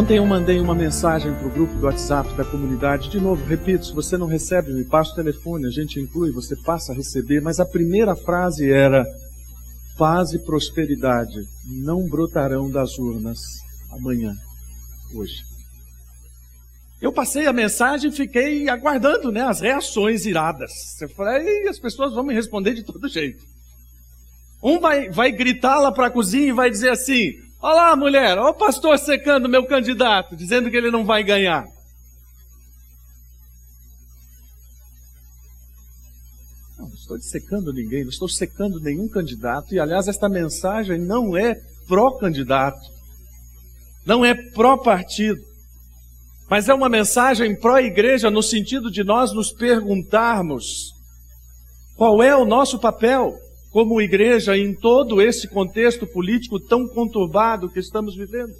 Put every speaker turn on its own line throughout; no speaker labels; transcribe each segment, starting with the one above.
Ontem eu mandei uma mensagem para o grupo do WhatsApp da comunidade. De novo, repito, se você não recebe, me passa o telefone, a gente inclui, você passa a receber. Mas a primeira frase era: paz e prosperidade não brotarão das urnas amanhã, hoje. Eu passei a mensagem e fiquei aguardando né, as reações iradas. Eu falei, as pessoas vão me responder de todo jeito. Um vai, vai gritar lá para a cozinha e vai dizer assim: Olha lá, mulher, olha o pastor secando meu candidato, dizendo que ele não vai ganhar. Não, não estou secando ninguém, não estou secando nenhum candidato. E, aliás, esta mensagem não é pró-candidato, não é pró-partido. Mas é uma mensagem pró-igreja no sentido de nós nos perguntarmos qual é o nosso papel como igreja em todo esse contexto político tão conturbado que estamos vivendo.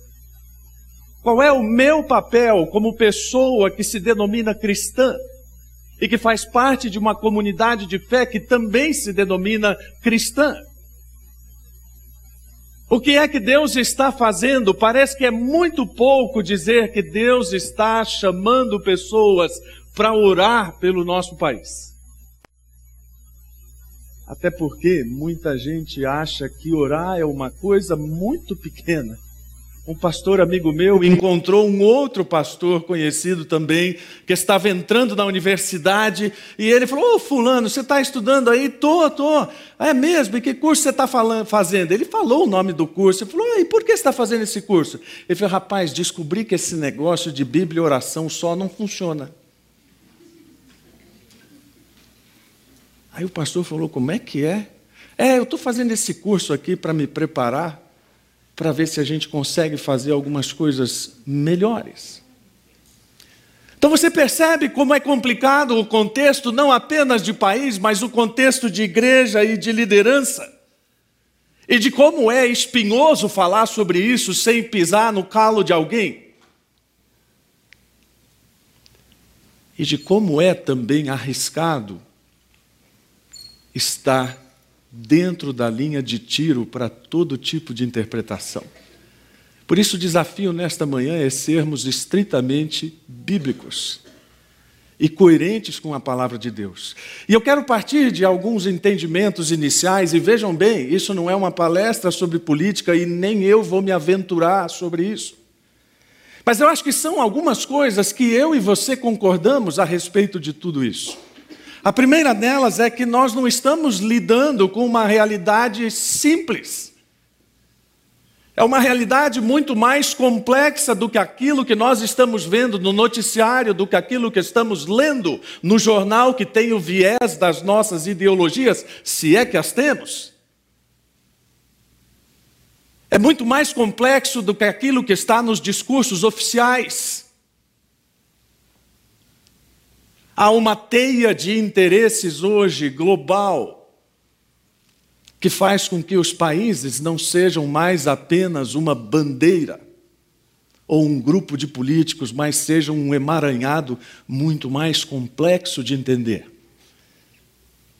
Qual é o meu papel como pessoa que se denomina cristã e que faz parte de uma comunidade de fé que também se denomina cristã? O que é que Deus está fazendo? Parece que é muito pouco dizer que Deus está chamando pessoas para orar pelo nosso país. Até porque muita gente acha que orar é uma coisa muito pequena. Um pastor amigo meu encontrou um outro pastor conhecido também, que estava entrando na universidade, e ele falou: Ô Fulano, você está estudando aí? Tô, tô. É mesmo? E que curso você está fazendo? Ele falou o nome do curso. Ele falou: E por que você está fazendo esse curso? Ele falou: Rapaz, descobri que esse negócio de Bíblia e oração só não funciona. Aí o pastor falou: Como é que é? É, eu estou fazendo esse curso aqui para me preparar para ver se a gente consegue fazer algumas coisas melhores. Então você percebe como é complicado o contexto, não apenas de país, mas o contexto de igreja e de liderança. E de como é espinhoso falar sobre isso sem pisar no calo de alguém. E de como é também arriscado estar dentro da linha de tiro para todo tipo de interpretação. Por isso, o desafio nesta manhã é sermos estritamente bíblicos e coerentes com a palavra de Deus. E eu quero partir de alguns entendimentos iniciais, e vejam bem, isso não é uma palestra sobre política e nem eu vou me aventurar sobre isso. Mas eu acho que são algumas coisas que eu e você concordamos a respeito de tudo isso. A primeira delas é que nós não estamos lidando com uma realidade simples. É uma realidade muito mais complexa do que aquilo que nós estamos vendo no noticiário, do que aquilo que estamos lendo no jornal que tem o viés das nossas ideologias, se é que as temos. É muito mais complexo do que aquilo que está nos discursos oficiais. Há uma teia de interesses hoje global que faz com que os países não sejam mais apenas uma bandeira ou um grupo de políticos, mas sejam um emaranhado muito mais complexo de entender.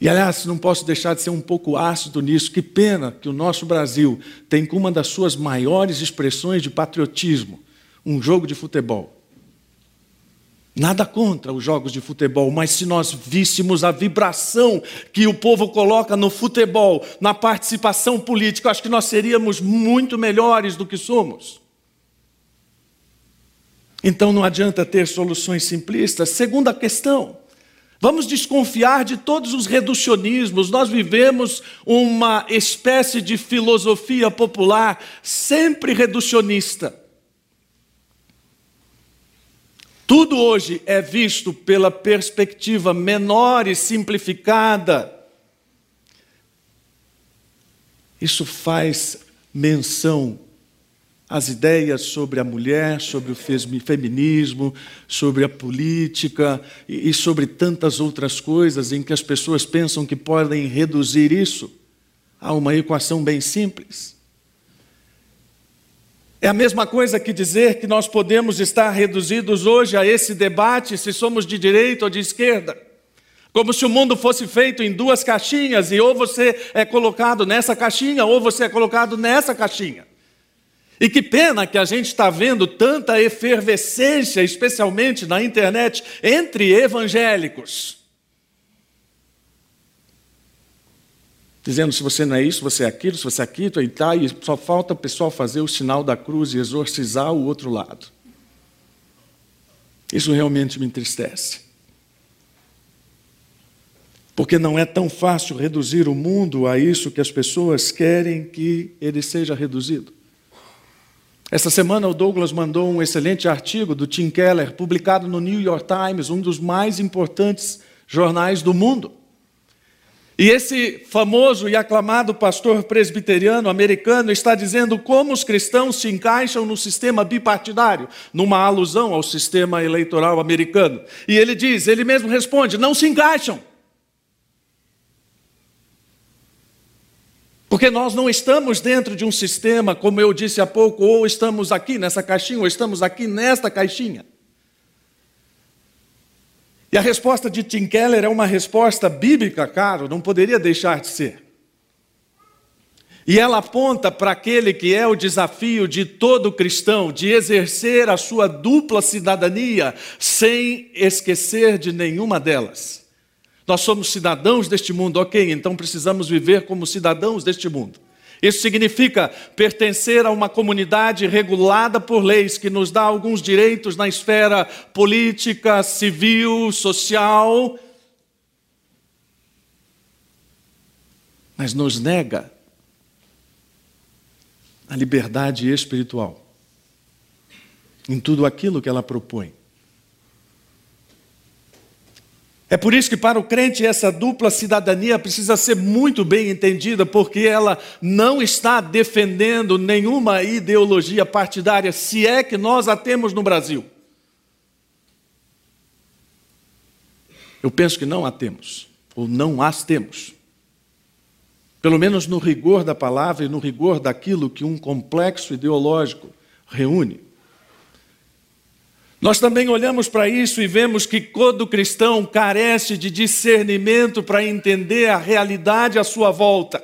E aliás, não posso deixar de ser um pouco ácido nisso. Que pena que o nosso Brasil tem como uma das suas maiores expressões de patriotismo um jogo de futebol. Nada contra os jogos de futebol, mas se nós víssemos a vibração que o povo coloca no futebol, na participação política, acho que nós seríamos muito melhores do que somos. Então não adianta ter soluções simplistas. Segunda questão, vamos desconfiar de todos os reducionismos. Nós vivemos uma espécie de filosofia popular sempre reducionista. Tudo hoje é visto pela perspectiva menor e simplificada. Isso faz menção às ideias sobre a mulher, sobre o feminismo, sobre a política e sobre tantas outras coisas em que as pessoas pensam que podem reduzir isso a uma equação bem simples. É a mesma coisa que dizer que nós podemos estar reduzidos hoje a esse debate se somos de direita ou de esquerda. Como se o mundo fosse feito em duas caixinhas e ou você é colocado nessa caixinha ou você é colocado nessa caixinha. E que pena que a gente está vendo tanta efervescência, especialmente na internet, entre evangélicos. Dizendo se você não é isso, você é aquilo, se você é aquilo, e tá, e só falta o pessoal fazer o sinal da cruz e exorcizar o outro lado. Isso realmente me entristece. Porque não é tão fácil reduzir o mundo a isso que as pessoas querem que ele seja reduzido. Essa semana o Douglas mandou um excelente artigo do Tim Keller, publicado no New York Times, um dos mais importantes jornais do mundo. E esse famoso e aclamado pastor presbiteriano americano está dizendo como os cristãos se encaixam no sistema bipartidário, numa alusão ao sistema eleitoral americano. E ele diz, ele mesmo responde: não se encaixam. Porque nós não estamos dentro de um sistema, como eu disse há pouco, ou estamos aqui nessa caixinha, ou estamos aqui nesta caixinha. E a resposta de Tim Keller é uma resposta bíblica, caro, não poderia deixar de ser. E ela aponta para aquele que é o desafio de todo cristão, de exercer a sua dupla cidadania sem esquecer de nenhuma delas. Nós somos cidadãos deste mundo, ok, então precisamos viver como cidadãos deste mundo. Isso significa pertencer a uma comunidade regulada por leis que nos dá alguns direitos na esfera política, civil, social, mas nos nega a liberdade espiritual em tudo aquilo que ela propõe. É por isso que, para o crente, essa dupla cidadania precisa ser muito bem entendida, porque ela não está defendendo nenhuma ideologia partidária, se é que nós a temos no Brasil. Eu penso que não a temos, ou não as temos. Pelo menos no rigor da palavra e no rigor daquilo que um complexo ideológico reúne. Nós também olhamos para isso e vemos que todo cristão carece de discernimento para entender a realidade à sua volta.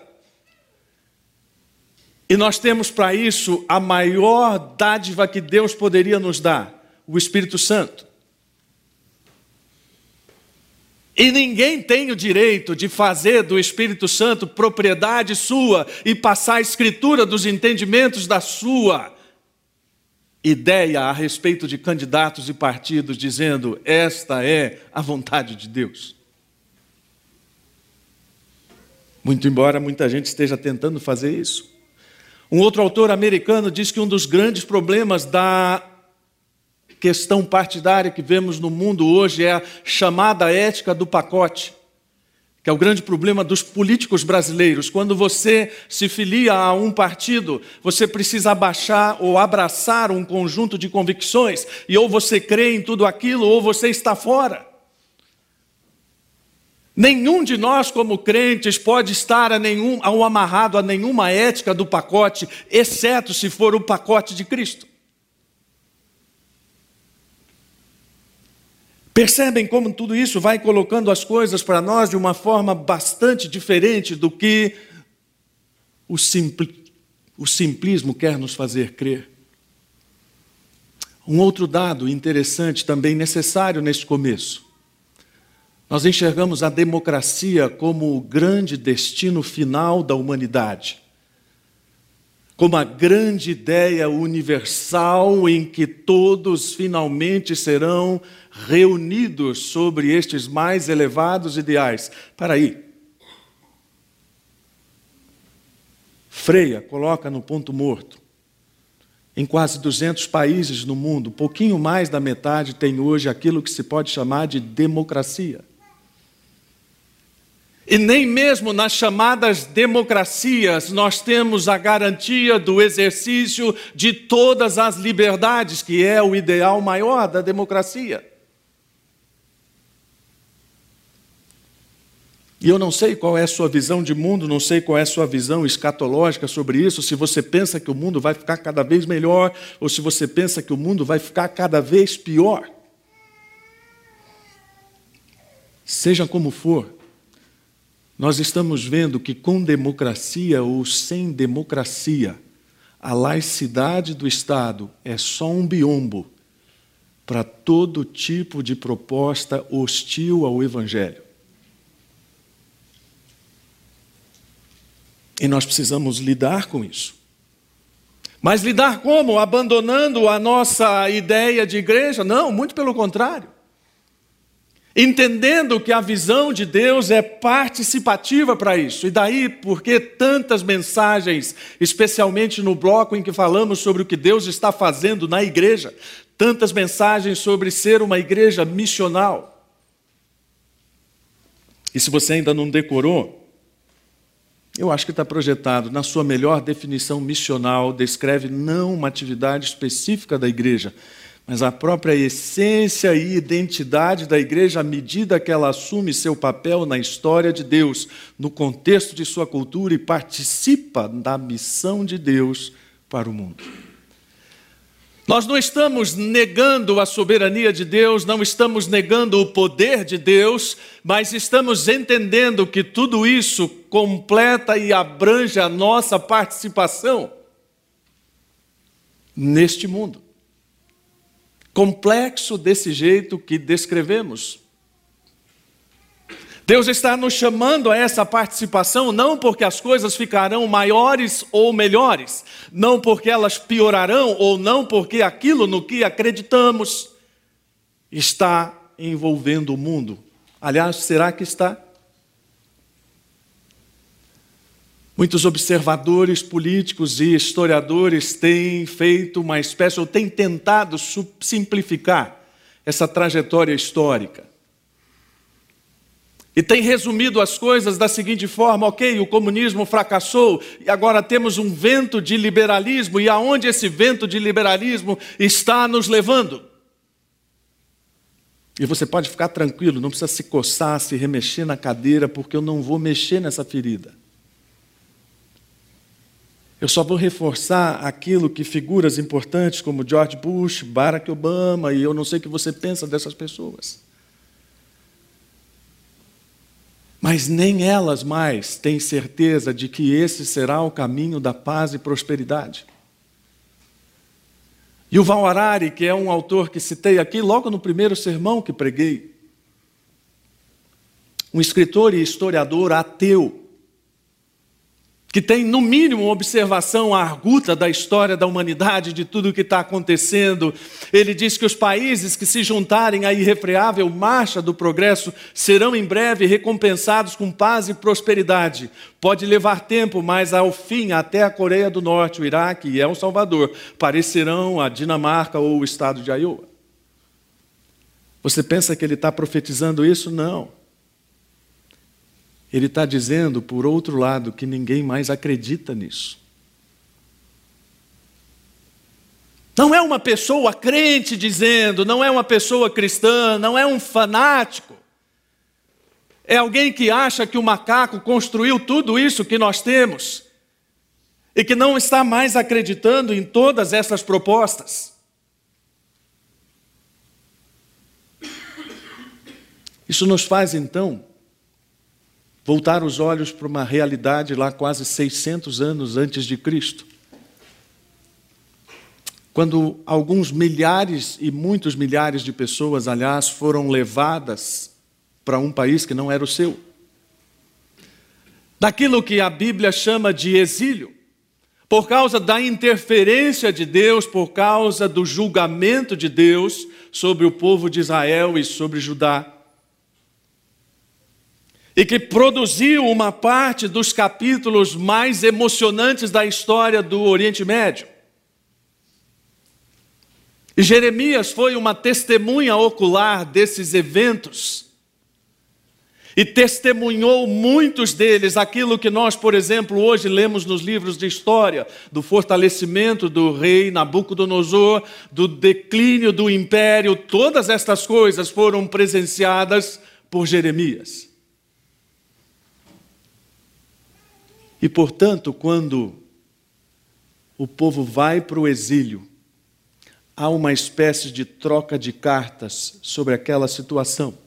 E nós temos para isso a maior dádiva que Deus poderia nos dar, o Espírito Santo. E ninguém tem o direito de fazer do Espírito Santo propriedade sua e passar a escritura dos entendimentos da sua ideia a respeito de candidatos e partidos dizendo esta é a vontade de Deus. Muito embora muita gente esteja tentando fazer isso. Um outro autor americano diz que um dos grandes problemas da questão partidária que vemos no mundo hoje é a chamada ética do pacote que é o grande problema dos políticos brasileiros. Quando você se filia a um partido, você precisa abaixar ou abraçar um conjunto de convicções, e ou você crê em tudo aquilo, ou você está fora. Nenhum de nós, como crentes, pode estar a nenhum, ou amarrado a nenhuma ética do pacote, exceto se for o pacote de Cristo. Percebem como tudo isso vai colocando as coisas para nós de uma forma bastante diferente do que o, simpli, o simplismo quer nos fazer crer. Um outro dado interessante, também necessário neste começo. Nós enxergamos a democracia como o grande destino final da humanidade como a grande ideia universal em que todos finalmente serão reunidos sobre estes mais elevados ideais. Para aí. Freia coloca no ponto morto. Em quase 200 países no mundo, pouquinho mais da metade tem hoje aquilo que se pode chamar de democracia. E nem mesmo nas chamadas democracias nós temos a garantia do exercício de todas as liberdades, que é o ideal maior da democracia. E eu não sei qual é a sua visão de mundo, não sei qual é a sua visão escatológica sobre isso, se você pensa que o mundo vai ficar cada vez melhor ou se você pensa que o mundo vai ficar cada vez pior. Seja como for, nós estamos vendo que com democracia ou sem democracia, a laicidade do Estado é só um biombo para todo tipo de proposta hostil ao Evangelho. E nós precisamos lidar com isso. Mas lidar como? Abandonando a nossa ideia de igreja? Não, muito pelo contrário. Entendendo que a visão de Deus é participativa para isso. E daí, porque tantas mensagens, especialmente no bloco em que falamos sobre o que Deus está fazendo na igreja, tantas mensagens sobre ser uma igreja missional. E se você ainda não decorou, eu acho que está projetado, na sua melhor definição missional, descreve não uma atividade específica da igreja, mas a própria essência e identidade da igreja à medida que ela assume seu papel na história de Deus, no contexto de sua cultura e participa da missão de Deus para o mundo. Nós não estamos negando a soberania de Deus, não estamos negando o poder de Deus, mas estamos entendendo que tudo isso completa e abrange a nossa participação neste mundo. Complexo desse jeito que descrevemos. Deus está nos chamando a essa participação não porque as coisas ficarão maiores ou melhores, não porque elas piorarão ou não porque aquilo no que acreditamos está envolvendo o mundo. Aliás, será que está? Muitos observadores políticos e historiadores têm feito uma espécie, ou têm tentado simplificar essa trajetória histórica. E tem resumido as coisas da seguinte forma: ok, o comunismo fracassou e agora temos um vento de liberalismo, e aonde esse vento de liberalismo está nos levando? E você pode ficar tranquilo, não precisa se coçar, se remexer na cadeira, porque eu não vou mexer nessa ferida. Eu só vou reforçar aquilo que figuras importantes como George Bush, Barack Obama, e eu não sei o que você pensa dessas pessoas Mas nem elas mais têm certeza de que esse será o caminho da paz e prosperidade. E o Val Harari, que é um autor que citei aqui logo no primeiro sermão que preguei, um escritor e historiador ateu, que tem, no mínimo, uma observação arguta da história da humanidade, de tudo o que está acontecendo. Ele diz que os países que se juntarem à irrefreável marcha do progresso serão em breve recompensados com paz e prosperidade. Pode levar tempo, mas ao fim, até a Coreia do Norte, o Iraque e El Salvador parecerão a Dinamarca ou o estado de Iowa. Você pensa que ele está profetizando isso? Não. Ele está dizendo, por outro lado, que ninguém mais acredita nisso. Não é uma pessoa crente dizendo, não é uma pessoa cristã, não é um fanático. É alguém que acha que o macaco construiu tudo isso que nós temos e que não está mais acreditando em todas essas propostas. Isso nos faz então voltar os olhos para uma realidade lá quase 600 anos antes de Cristo. Quando alguns milhares e muitos milhares de pessoas, aliás, foram levadas para um país que não era o seu. Daquilo que a Bíblia chama de exílio, por causa da interferência de Deus, por causa do julgamento de Deus sobre o povo de Israel e sobre Judá e que produziu uma parte dos capítulos mais emocionantes da história do Oriente Médio. E Jeremias foi uma testemunha ocular desses eventos e testemunhou muitos deles, aquilo que nós, por exemplo, hoje lemos nos livros de história, do fortalecimento do rei Nabucodonosor, do declínio do império, todas estas coisas foram presenciadas por Jeremias. E, portanto, quando o povo vai para o exílio, há uma espécie de troca de cartas sobre aquela situação.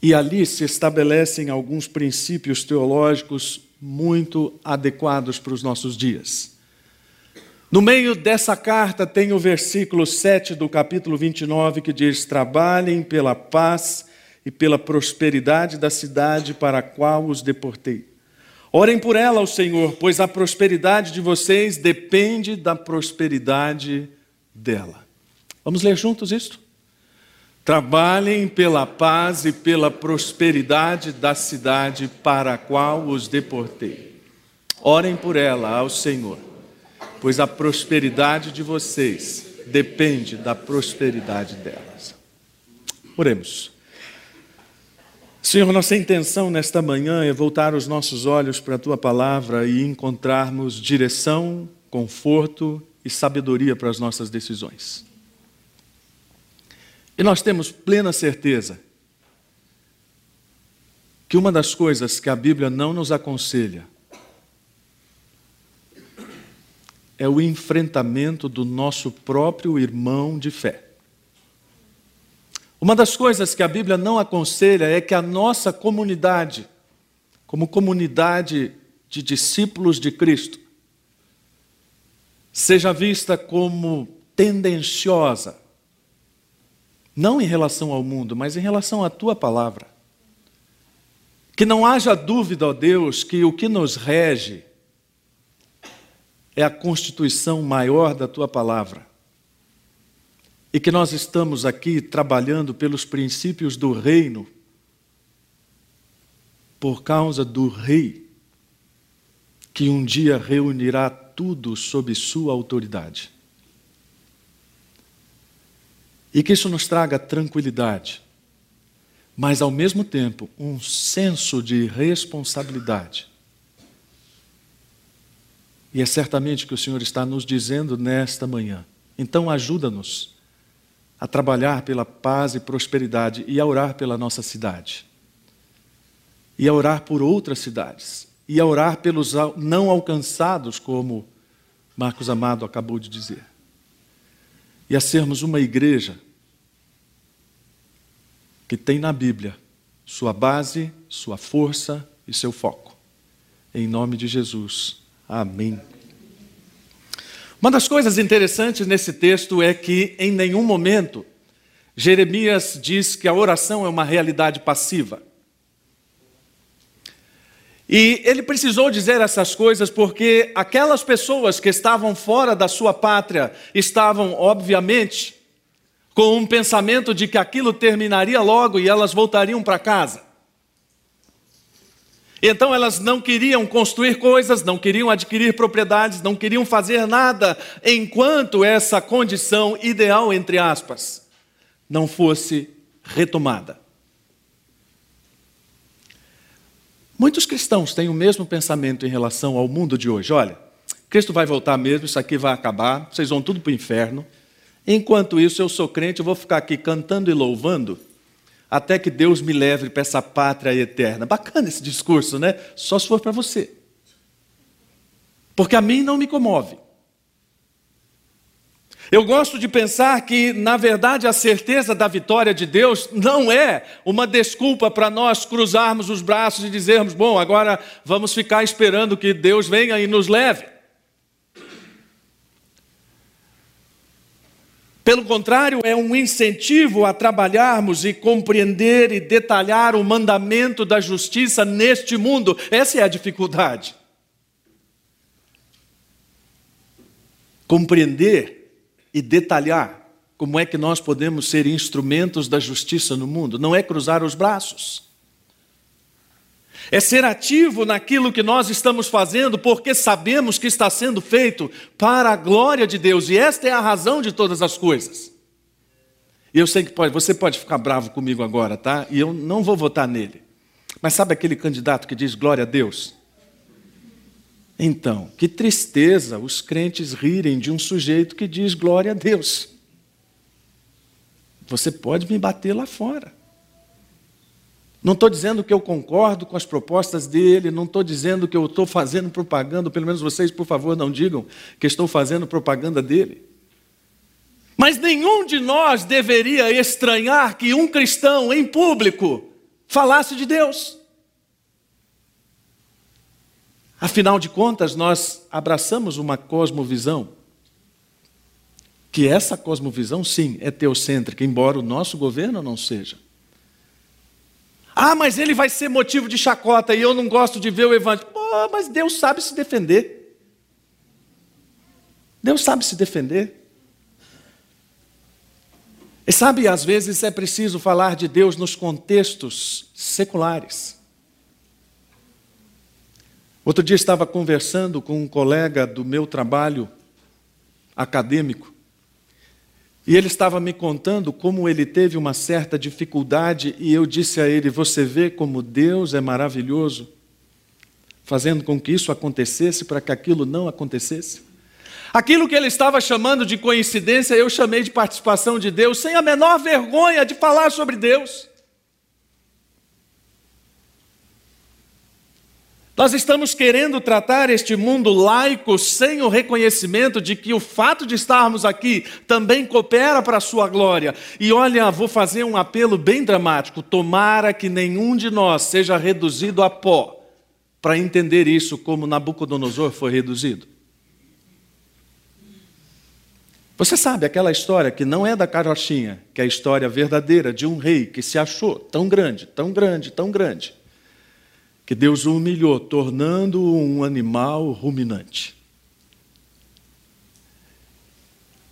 E ali se estabelecem alguns princípios teológicos muito adequados para os nossos dias. No meio dessa carta tem o versículo 7 do capítulo 29 que diz: Trabalhem pela paz e pela prosperidade da cidade para a qual os deportei. Orem por ela ao Senhor, pois a prosperidade de vocês depende da prosperidade dela. Vamos ler juntos isto? Trabalhem pela paz e pela prosperidade da cidade para a qual os deportei. Orem por ela ao Senhor pois a prosperidade de vocês depende da prosperidade delas. Oremos. Senhor, nossa intenção nesta manhã é voltar os nossos olhos para a tua palavra e encontrarmos direção, conforto e sabedoria para as nossas decisões. E nós temos plena certeza que uma das coisas que a Bíblia não nos aconselha é o enfrentamento do nosso próprio irmão de fé. Uma das coisas que a Bíblia não aconselha é que a nossa comunidade, como comunidade de discípulos de Cristo, seja vista como tendenciosa, não em relação ao mundo, mas em relação à tua palavra. Que não haja dúvida, ó Deus, que o que nos rege é a constituição maior da tua palavra. E que nós estamos aqui trabalhando pelos princípios do reino, por causa do Rei, que um dia reunirá tudo sob sua autoridade. E que isso nos traga tranquilidade, mas ao mesmo tempo um senso de responsabilidade e é certamente que o Senhor está nos dizendo nesta manhã. Então, ajuda-nos a trabalhar pela paz e prosperidade e a orar pela nossa cidade. E a orar por outras cidades. E a orar pelos não alcançados, como Marcos Amado acabou de dizer. E a sermos uma igreja que tem na Bíblia sua base, sua força e seu foco. Em nome de Jesus. Amém. Uma das coisas interessantes nesse texto é que, em nenhum momento, Jeremias diz que a oração é uma realidade passiva. E ele precisou dizer essas coisas porque aquelas pessoas que estavam fora da sua pátria estavam, obviamente, com um pensamento de que aquilo terminaria logo e elas voltariam para casa. Então elas não queriam construir coisas, não queriam adquirir propriedades, não queriam fazer nada enquanto essa condição ideal, entre aspas, não fosse retomada. Muitos cristãos têm o mesmo pensamento em relação ao mundo de hoje. Olha, Cristo vai voltar mesmo, isso aqui vai acabar, vocês vão tudo para o inferno. Enquanto isso, eu sou crente, eu vou ficar aqui cantando e louvando até que Deus me leve para essa pátria eterna. Bacana esse discurso, né? Só se for para você. Porque a mim não me comove. Eu gosto de pensar que, na verdade, a certeza da vitória de Deus não é uma desculpa para nós cruzarmos os braços e dizermos: bom, agora vamos ficar esperando que Deus venha e nos leve. Pelo contrário, é um incentivo a trabalharmos e compreender e detalhar o mandamento da justiça neste mundo. Essa é a dificuldade. Compreender e detalhar como é que nós podemos ser instrumentos da justiça no mundo, não é cruzar os braços é ser ativo naquilo que nós estamos fazendo, porque sabemos que está sendo feito para a glória de Deus, e esta é a razão de todas as coisas. E eu sei que pode, você pode ficar bravo comigo agora, tá? E eu não vou votar nele. Mas sabe aquele candidato que diz glória a Deus? Então, que tristeza os crentes rirem de um sujeito que diz glória a Deus. Você pode me bater lá fora. Não estou dizendo que eu concordo com as propostas dele, não estou dizendo que eu estou fazendo propaganda, pelo menos vocês, por favor, não digam que estou fazendo propaganda dele. Mas nenhum de nós deveria estranhar que um cristão em público falasse de Deus. Afinal de contas, nós abraçamos uma cosmovisão que essa cosmovisão, sim, é teocêntrica, embora o nosso governo não seja. Ah, mas ele vai ser motivo de chacota e eu não gosto de ver o evangelho. Oh, mas Deus sabe se defender. Deus sabe se defender. E sabe, às vezes é preciso falar de Deus nos contextos seculares. Outro dia estava conversando com um colega do meu trabalho acadêmico, e ele estava me contando como ele teve uma certa dificuldade, e eu disse a ele: Você vê como Deus é maravilhoso, fazendo com que isso acontecesse para que aquilo não acontecesse? Aquilo que ele estava chamando de coincidência, eu chamei de participação de Deus, sem a menor vergonha de falar sobre Deus. Nós estamos querendo tratar este mundo laico sem o reconhecimento de que o fato de estarmos aqui também coopera para a sua glória. E olha, vou fazer um apelo bem dramático: tomara que nenhum de nós seja reduzido a pó para entender isso como Nabucodonosor foi reduzido. Você sabe aquela história que não é da carochinha, que é a história verdadeira de um rei que se achou tão grande, tão grande, tão grande que Deus o humilhou, tornando-o um animal ruminante.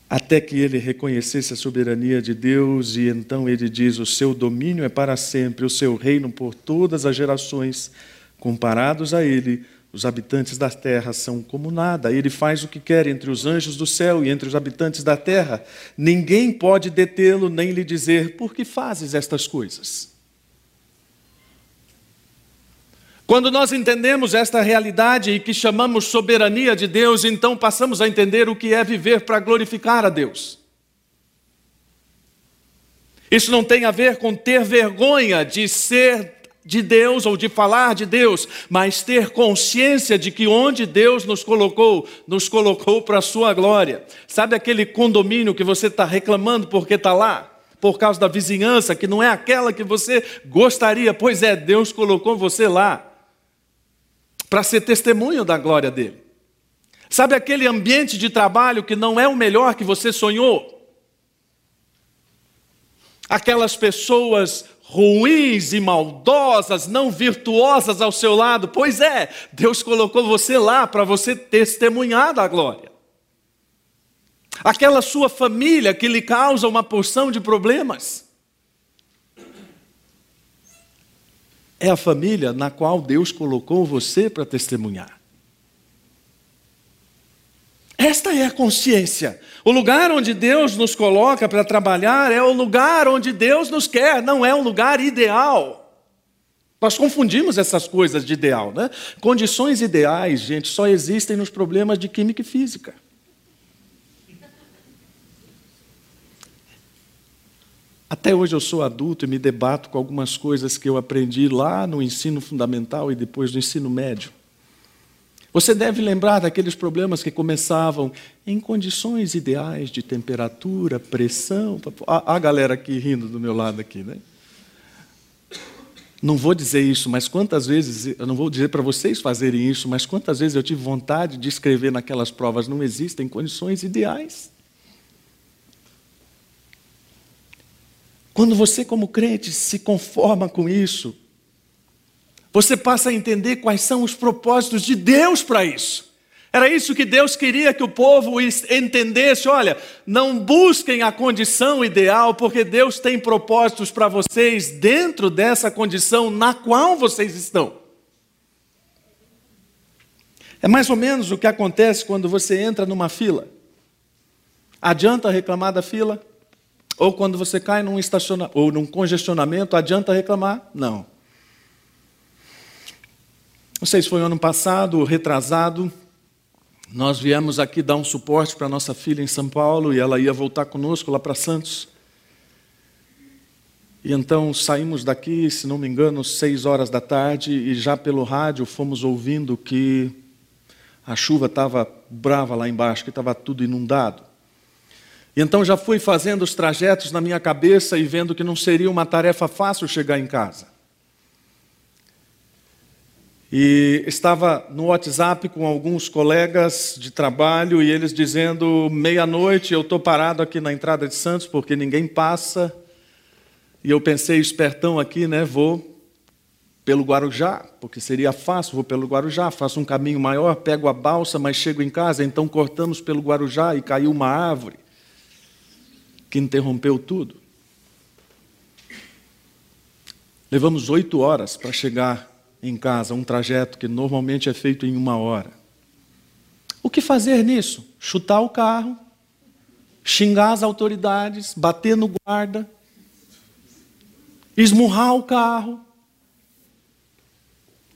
Até que ele reconhecesse a soberania de Deus, e então ele diz: O seu domínio é para sempre, o seu reino por todas as gerações. Comparados a ele, os habitantes da terra são como nada. Ele faz o que quer entre os anjos do céu e entre os habitantes da terra. Ninguém pode detê-lo nem lhe dizer: Por que fazes estas coisas? Quando nós entendemos esta realidade e que chamamos soberania de Deus, então passamos a entender o que é viver para glorificar a Deus. Isso não tem a ver com ter vergonha de ser de Deus ou de falar de Deus, mas ter consciência de que onde Deus nos colocou, nos colocou para a sua glória. Sabe aquele condomínio que você está reclamando porque está lá? Por causa da vizinhança, que não é aquela que você gostaria, pois é, Deus colocou você lá para ser testemunho da glória dele. Sabe aquele ambiente de trabalho que não é o melhor que você sonhou? Aquelas pessoas ruins e maldosas, não virtuosas ao seu lado. Pois é, Deus colocou você lá para você testemunhar da glória. Aquela sua família que lhe causa uma porção de problemas. É a família na qual Deus colocou você para testemunhar. Esta é a consciência. O lugar onde Deus nos coloca para trabalhar é o lugar onde Deus nos quer, não é um lugar ideal. Nós confundimos essas coisas de ideal, né? Condições ideais, gente, só existem nos problemas de química e física. Até hoje eu sou adulto e me debato com algumas coisas que eu aprendi lá no ensino fundamental e depois no ensino médio. Você deve lembrar daqueles problemas que começavam em condições ideais de temperatura, pressão. A, a galera aqui rindo do meu lado aqui, né? Não vou dizer isso, mas quantas vezes, eu não vou dizer para vocês fazerem isso, mas quantas vezes eu tive vontade de escrever naquelas provas, não existem condições ideais. Quando você, como crente, se conforma com isso, você passa a entender quais são os propósitos de Deus para isso. Era isso que Deus queria que o povo entendesse. Olha, não busquem a condição ideal, porque Deus tem propósitos para vocês dentro dessa condição na qual vocês estão. É mais ou menos o que acontece quando você entra numa fila. Adianta reclamar da fila? Ou quando você cai num ou num congestionamento, adianta reclamar? Não. Não sei se foi ano passado, retrasado, nós viemos aqui dar um suporte para nossa filha em São Paulo e ela ia voltar conosco lá para Santos. E então saímos daqui, se não me engano, seis horas da tarde e já pelo rádio fomos ouvindo que a chuva estava brava lá embaixo, que estava tudo inundado. Então já fui fazendo os trajetos na minha cabeça e vendo que não seria uma tarefa fácil chegar em casa. E estava no WhatsApp com alguns colegas de trabalho e eles dizendo: meia-noite, eu estou parado aqui na entrada de Santos porque ninguém passa. E eu pensei, espertão aqui, né? Vou pelo Guarujá, porque seria fácil, vou pelo Guarujá, faço um caminho maior, pego a balsa, mas chego em casa, então cortamos pelo Guarujá e caiu uma árvore que interrompeu tudo. Levamos oito horas para chegar em casa, um trajeto que normalmente é feito em uma hora. O que fazer nisso? Chutar o carro, xingar as autoridades, bater no guarda, esmurrar o carro,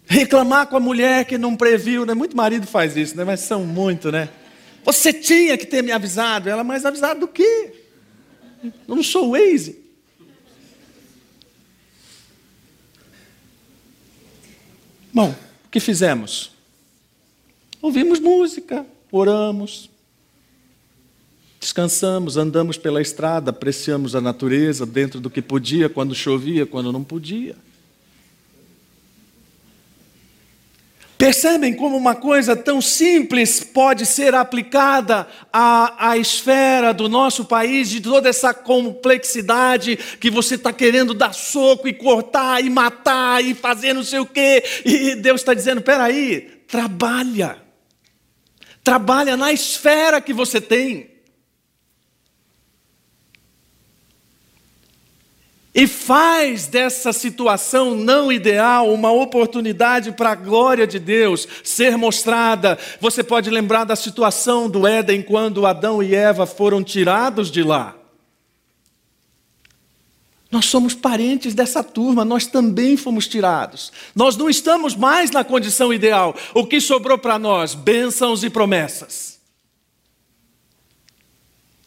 reclamar com a mulher que não previu, né? Muito marido faz isso, né? Mas são muito, né? Você tinha que ter me avisado. Ela, mais avisado do quê? Eu não sou o Waze. Bom, o que fizemos? Ouvimos música, oramos, descansamos, andamos pela estrada, apreciamos a natureza dentro do que podia, quando chovia, quando não podia. Percebem como uma coisa tão simples pode ser aplicada à, à esfera do nosso país, de toda essa complexidade que você está querendo dar soco e cortar e matar e fazer não sei o quê, e Deus está dizendo: peraí, trabalha, trabalha na esfera que você tem. E faz dessa situação não ideal uma oportunidade para a glória de Deus ser mostrada. Você pode lembrar da situação do Éden quando Adão e Eva foram tirados de lá. Nós somos parentes dessa turma, nós também fomos tirados. Nós não estamos mais na condição ideal. O que sobrou para nós? Bênçãos e promessas.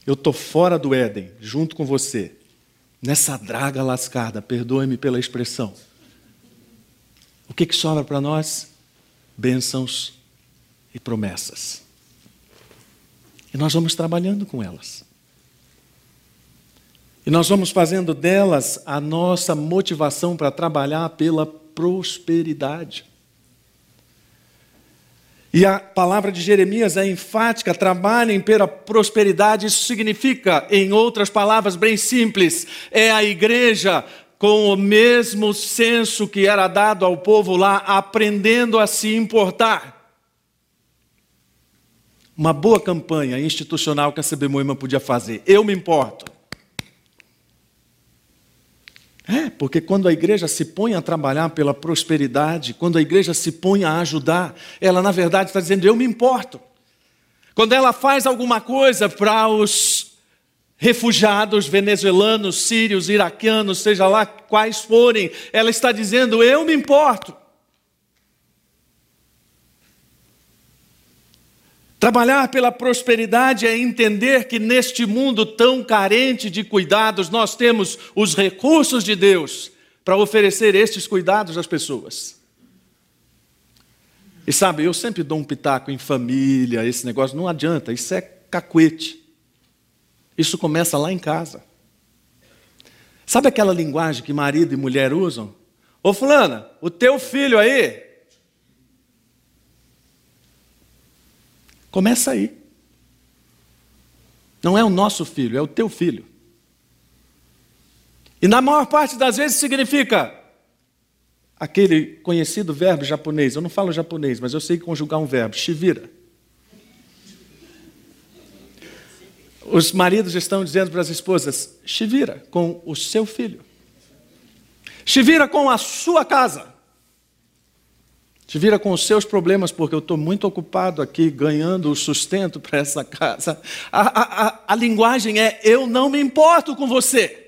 Eu estou fora do Éden, junto com você nessa draga lascada, perdoe-me pela expressão. O que, que sobra para nós? Bênçãos e promessas. E nós vamos trabalhando com elas. E nós vamos fazendo delas a nossa motivação para trabalhar pela prosperidade. E a palavra de Jeremias é enfática: trabalhem pela prosperidade. Isso significa, em outras palavras bem simples, é a igreja com o mesmo senso que era dado ao povo lá, aprendendo a se importar. Uma boa campanha institucional que a CB Moima podia fazer. Eu me importo. É, porque quando a igreja se põe a trabalhar pela prosperidade, quando a igreja se põe a ajudar, ela na verdade está dizendo: eu me importo. Quando ela faz alguma coisa para os refugiados venezuelanos, sírios, iraquianos, seja lá quais forem, ela está dizendo: eu me importo. Trabalhar pela prosperidade é entender que neste mundo tão carente de cuidados, nós temos os recursos de Deus para oferecer estes cuidados às pessoas. E sabe, eu sempre dou um pitaco em família, esse negócio, não adianta, isso é cacuete. Isso começa lá em casa. Sabe aquela linguagem que marido e mulher usam? Ô fulana, o teu filho aí, Começa aí. Não é o nosso filho, é o teu filho. E na maior parte das vezes significa aquele conhecido verbo japonês. Eu não falo japonês, mas eu sei conjugar um verbo, shivira. Os maridos estão dizendo para as esposas: shivira com o seu filho. Shivira com a sua casa. Te vira com os seus problemas, porque eu estou muito ocupado aqui ganhando o sustento para essa casa. A, a, a, linguagem é: eu não me importo com você.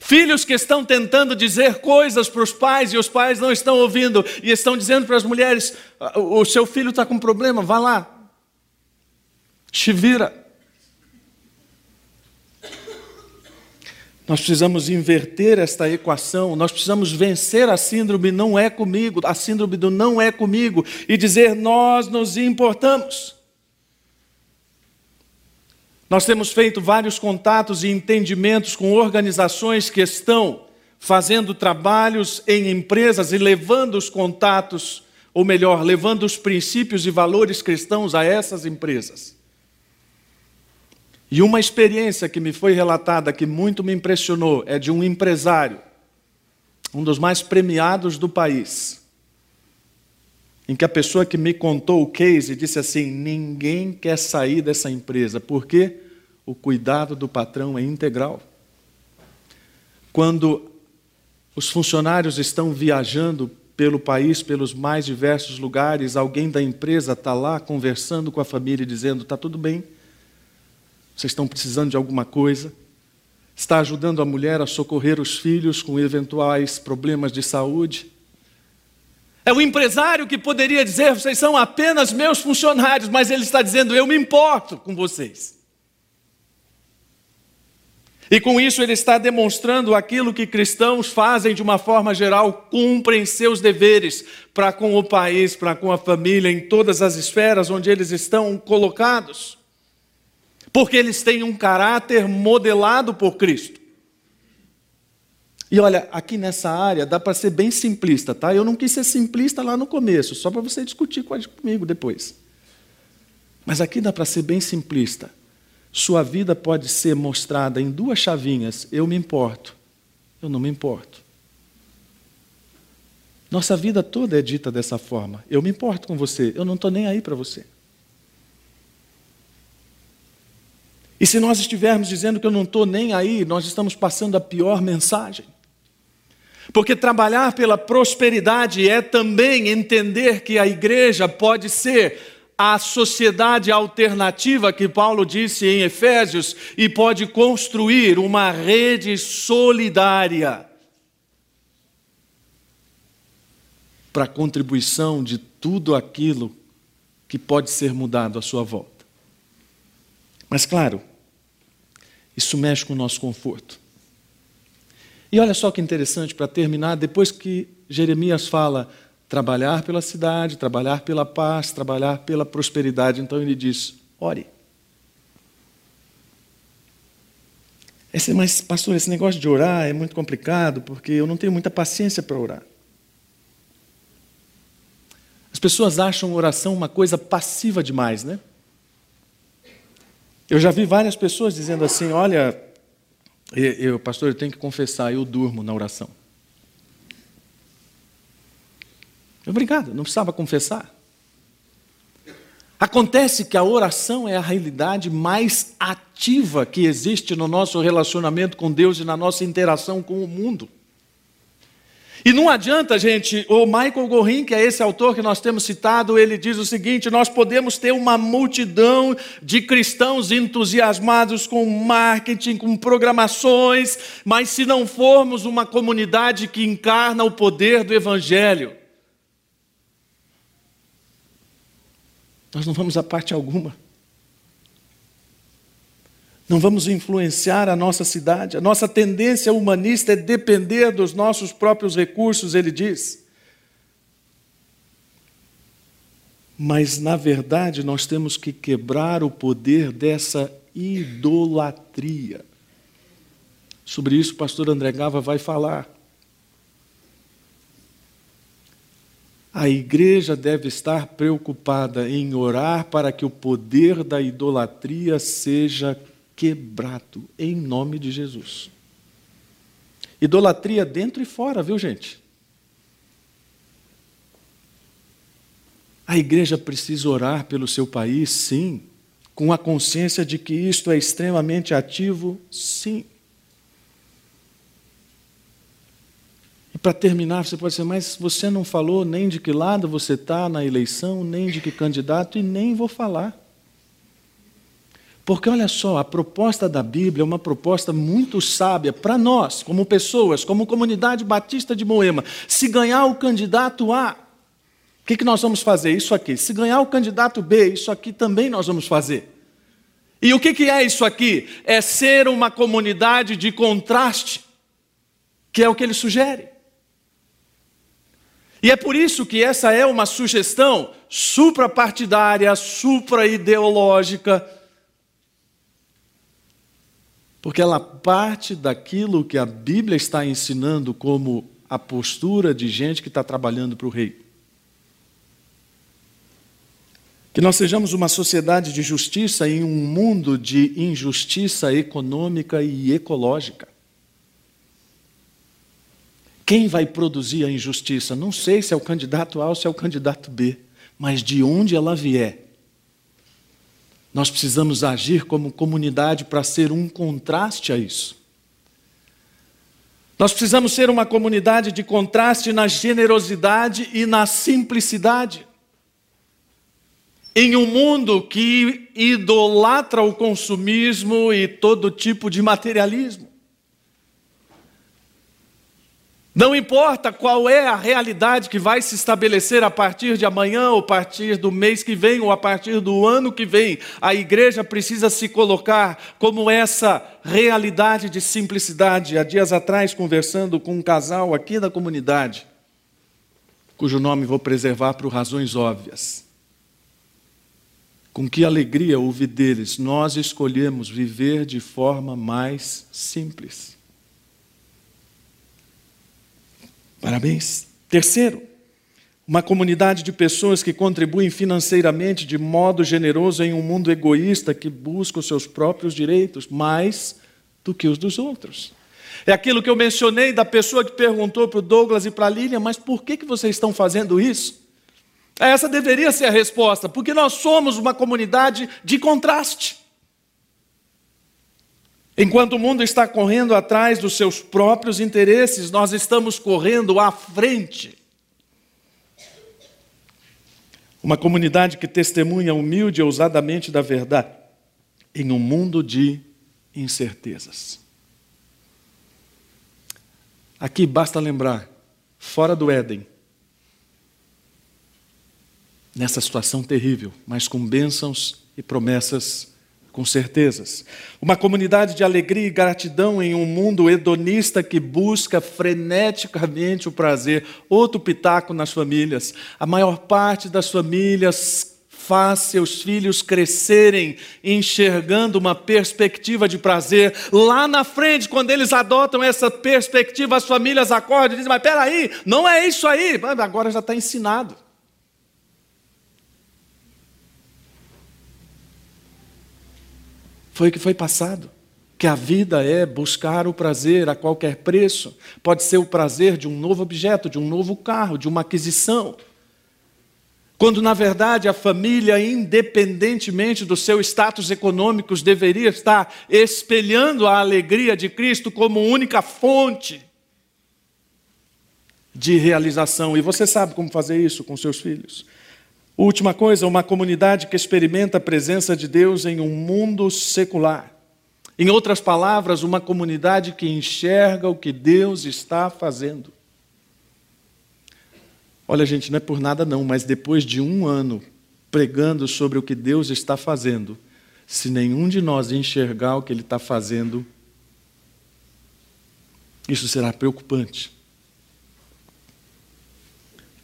Filhos que estão tentando dizer coisas para os pais e os pais não estão ouvindo e estão dizendo para as mulheres: o seu filho está com problema, vá lá. Te vira. Nós precisamos inverter esta equação, nós precisamos vencer a síndrome não é comigo, a síndrome do não é comigo e dizer nós nos importamos. Nós temos feito vários contatos e entendimentos com organizações que estão fazendo trabalhos em empresas e levando os contatos, ou melhor, levando os princípios e valores cristãos a essas empresas. E uma experiência que me foi relatada que muito me impressionou é de um empresário, um dos mais premiados do país em que a pessoa que me contou o case disse assim: ninguém quer sair dessa empresa, porque o cuidado do patrão é integral. Quando os funcionários estão viajando pelo país, pelos mais diversos lugares, alguém da empresa está lá conversando com a família, dizendo: está tudo bem, vocês estão precisando de alguma coisa. Está ajudando a mulher a socorrer os filhos com eventuais problemas de saúde é o empresário que poderia dizer: vocês são apenas meus funcionários, mas ele está dizendo: eu me importo com vocês. E com isso ele está demonstrando aquilo que cristãos fazem de uma forma geral, cumprem seus deveres para com o país, para com a família, em todas as esferas onde eles estão colocados. Porque eles têm um caráter modelado por Cristo. E olha, aqui nessa área dá para ser bem simplista, tá? Eu não quis ser simplista lá no começo, só para você discutir comigo depois. Mas aqui dá para ser bem simplista. Sua vida pode ser mostrada em duas chavinhas: eu me importo, eu não me importo. Nossa vida toda é dita dessa forma. Eu me importo com você, eu não estou nem aí para você. E se nós estivermos dizendo que eu não estou nem aí, nós estamos passando a pior mensagem. Porque trabalhar pela prosperidade é também entender que a igreja pode ser a sociedade alternativa que Paulo disse em Efésios e pode construir uma rede solidária para a contribuição de tudo aquilo que pode ser mudado à sua volta. Mas, claro, isso mexe com o nosso conforto. E olha só que interessante, para terminar, depois que Jeremias fala trabalhar pela cidade, trabalhar pela paz, trabalhar pela prosperidade, então ele diz: ore. Esse, mas, pastor, esse negócio de orar é muito complicado, porque eu não tenho muita paciência para orar. As pessoas acham oração uma coisa passiva demais, né? Eu já vi várias pessoas dizendo assim: olha, eu, pastor, eu tenho que confessar, eu durmo na oração. Obrigado, não precisava confessar. Acontece que a oração é a realidade mais ativa que existe no nosso relacionamento com Deus e na nossa interação com o mundo. E não adianta, gente, o Michael Gorin, que é esse autor que nós temos citado, ele diz o seguinte: nós podemos ter uma multidão de cristãos entusiasmados com marketing, com programações, mas se não formos uma comunidade que encarna o poder do Evangelho, nós não vamos a parte alguma não vamos influenciar a nossa cidade. A nossa tendência humanista é depender dos nossos próprios recursos, ele diz. Mas, na verdade, nós temos que quebrar o poder dessa idolatria. Sobre isso, o pastor André Gava vai falar. A igreja deve estar preocupada em orar para que o poder da idolatria seja quebrado em nome de Jesus. Idolatria dentro e fora, viu, gente? A igreja precisa orar pelo seu país, sim, com a consciência de que isto é extremamente ativo, sim. E para terminar, você pode dizer, mas você não falou nem de que lado você está na eleição, nem de que candidato, e nem vou falar. Porque olha só, a proposta da Bíblia é uma proposta muito sábia para nós, como pessoas, como comunidade batista de Moema. Se ganhar o candidato A, o que, que nós vamos fazer? Isso aqui. Se ganhar o candidato B, isso aqui também nós vamos fazer. E o que, que é isso aqui? É ser uma comunidade de contraste, que é o que ele sugere. E é por isso que essa é uma sugestão suprapartidária, supra-ideológica, porque ela parte daquilo que a Bíblia está ensinando como a postura de gente que está trabalhando para o rei. Que nós sejamos uma sociedade de justiça em um mundo de injustiça econômica e ecológica. Quem vai produzir a injustiça? Não sei se é o candidato A ou se é o candidato B, mas de onde ela vier, nós precisamos agir como comunidade para ser um contraste a isso. Nós precisamos ser uma comunidade de contraste na generosidade e na simplicidade. Em um mundo que idolatra o consumismo e todo tipo de materialismo. Não importa qual é a realidade que vai se estabelecer a partir de amanhã, ou a partir do mês que vem, ou a partir do ano que vem, a igreja precisa se colocar como essa realidade de simplicidade. Há dias atrás, conversando com um casal aqui da comunidade, cujo nome vou preservar por razões óbvias. Com que alegria ouvi deles, nós escolhemos viver de forma mais simples. Parabéns. Terceiro, uma comunidade de pessoas que contribuem financeiramente de modo generoso em um mundo egoísta que busca os seus próprios direitos mais do que os dos outros. É aquilo que eu mencionei da pessoa que perguntou para o Douglas e para a Lilian, mas por que, que vocês estão fazendo isso? Essa deveria ser a resposta, porque nós somos uma comunidade de contraste. Enquanto o mundo está correndo atrás dos seus próprios interesses, nós estamos correndo à frente. Uma comunidade que testemunha humilde e ousadamente da verdade em um mundo de incertezas. Aqui basta lembrar, fora do Éden, nessa situação terrível, mas com bênçãos e promessas com certezas. Uma comunidade de alegria e gratidão em um mundo hedonista que busca freneticamente o prazer. Outro pitaco nas famílias. A maior parte das famílias faz seus filhos crescerem enxergando uma perspectiva de prazer. Lá na frente, quando eles adotam essa perspectiva, as famílias acordam e dizem: Mas peraí, não é isso aí. Agora já está ensinado. Foi o que foi passado. Que a vida é buscar o prazer a qualquer preço. Pode ser o prazer de um novo objeto, de um novo carro, de uma aquisição. Quando, na verdade, a família, independentemente do seu status econômico, deveria estar espelhando a alegria de Cristo como única fonte de realização. E você sabe como fazer isso com seus filhos. Última coisa, uma comunidade que experimenta a presença de Deus em um mundo secular. Em outras palavras, uma comunidade que enxerga o que Deus está fazendo. Olha, gente, não é por nada não, mas depois de um ano pregando sobre o que Deus está fazendo, se nenhum de nós enxergar o que Ele está fazendo, isso será preocupante.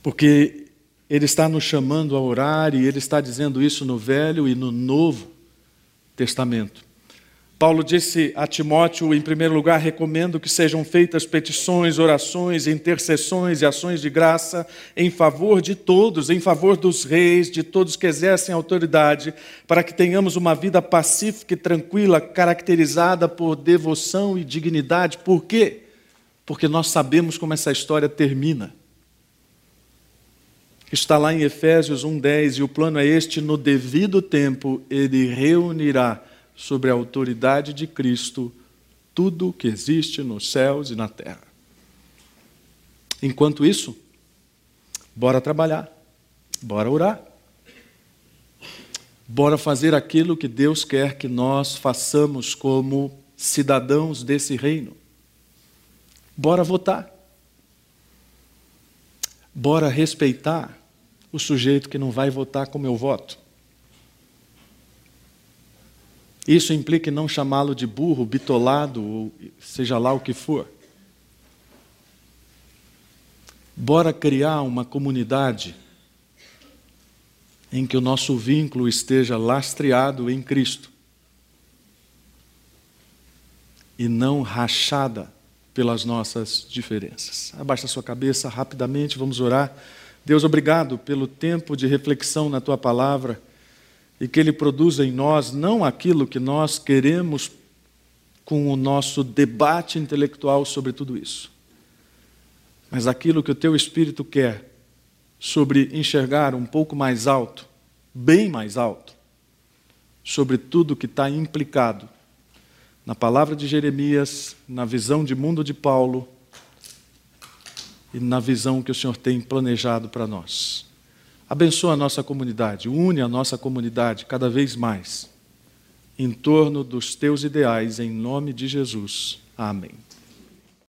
Porque ele está nos chamando a orar e ele está dizendo isso no Velho e no Novo Testamento. Paulo disse a Timóteo, em primeiro lugar, recomendo que sejam feitas petições, orações, intercessões e ações de graça em favor de todos, em favor dos reis, de todos que exercem autoridade, para que tenhamos uma vida pacífica e tranquila, caracterizada por devoção e dignidade. Por quê? Porque nós sabemos como essa história termina está lá em Efésios 1:10 e o plano é este: no devido tempo ele reunirá sobre a autoridade de Cristo tudo o que existe nos céus e na terra. Enquanto isso, bora trabalhar, bora orar, bora fazer aquilo que Deus quer que nós façamos como cidadãos desse reino. Bora votar. Bora respeitar o sujeito que não vai votar como eu voto. Isso implica em não chamá-lo de burro, bitolado, ou seja lá o que for. Bora criar uma comunidade em que o nosso vínculo esteja lastreado em Cristo. e não rachada pelas nossas diferenças. Abaixa a sua cabeça rapidamente, vamos orar. Deus, obrigado pelo tempo de reflexão na tua palavra e que ele produza em nós não aquilo que nós queremos com o nosso debate intelectual sobre tudo isso, mas aquilo que o teu espírito quer sobre enxergar um pouco mais alto, bem mais alto, sobre tudo que está implicado na palavra de Jeremias, na visão de mundo de Paulo e na visão que o Senhor tem planejado para nós. Abençoa a nossa comunidade, une a nossa comunidade cada vez mais em torno dos teus ideais, em nome de Jesus. Amém.